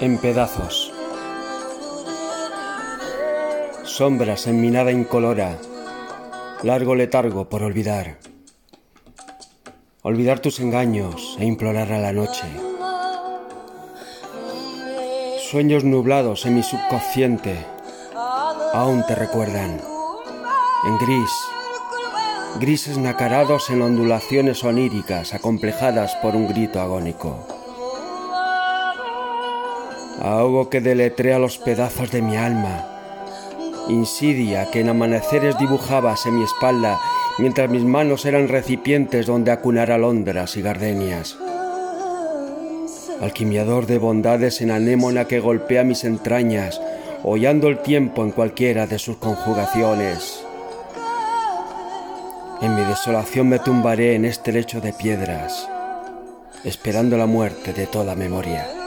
En pedazos. Sombras en mi nada incolora. Largo letargo por olvidar. Olvidar tus engaños e implorar a la noche. Sueños nublados en mi subconsciente aún te recuerdan. En gris, grises nacarados en ondulaciones oníricas acomplejadas por un grito agónico. Ahogo que deletrea los pedazos de mi alma, insidia que en amaneceres dibujabas en mi espalda mientras mis manos eran recipientes donde acunar alondras y gardenias. Alquimiador de bondades en anémona que golpea mis entrañas, hollando el tiempo en cualquiera de sus conjugaciones. En mi desolación me tumbaré en este lecho de piedras, esperando la muerte de toda memoria.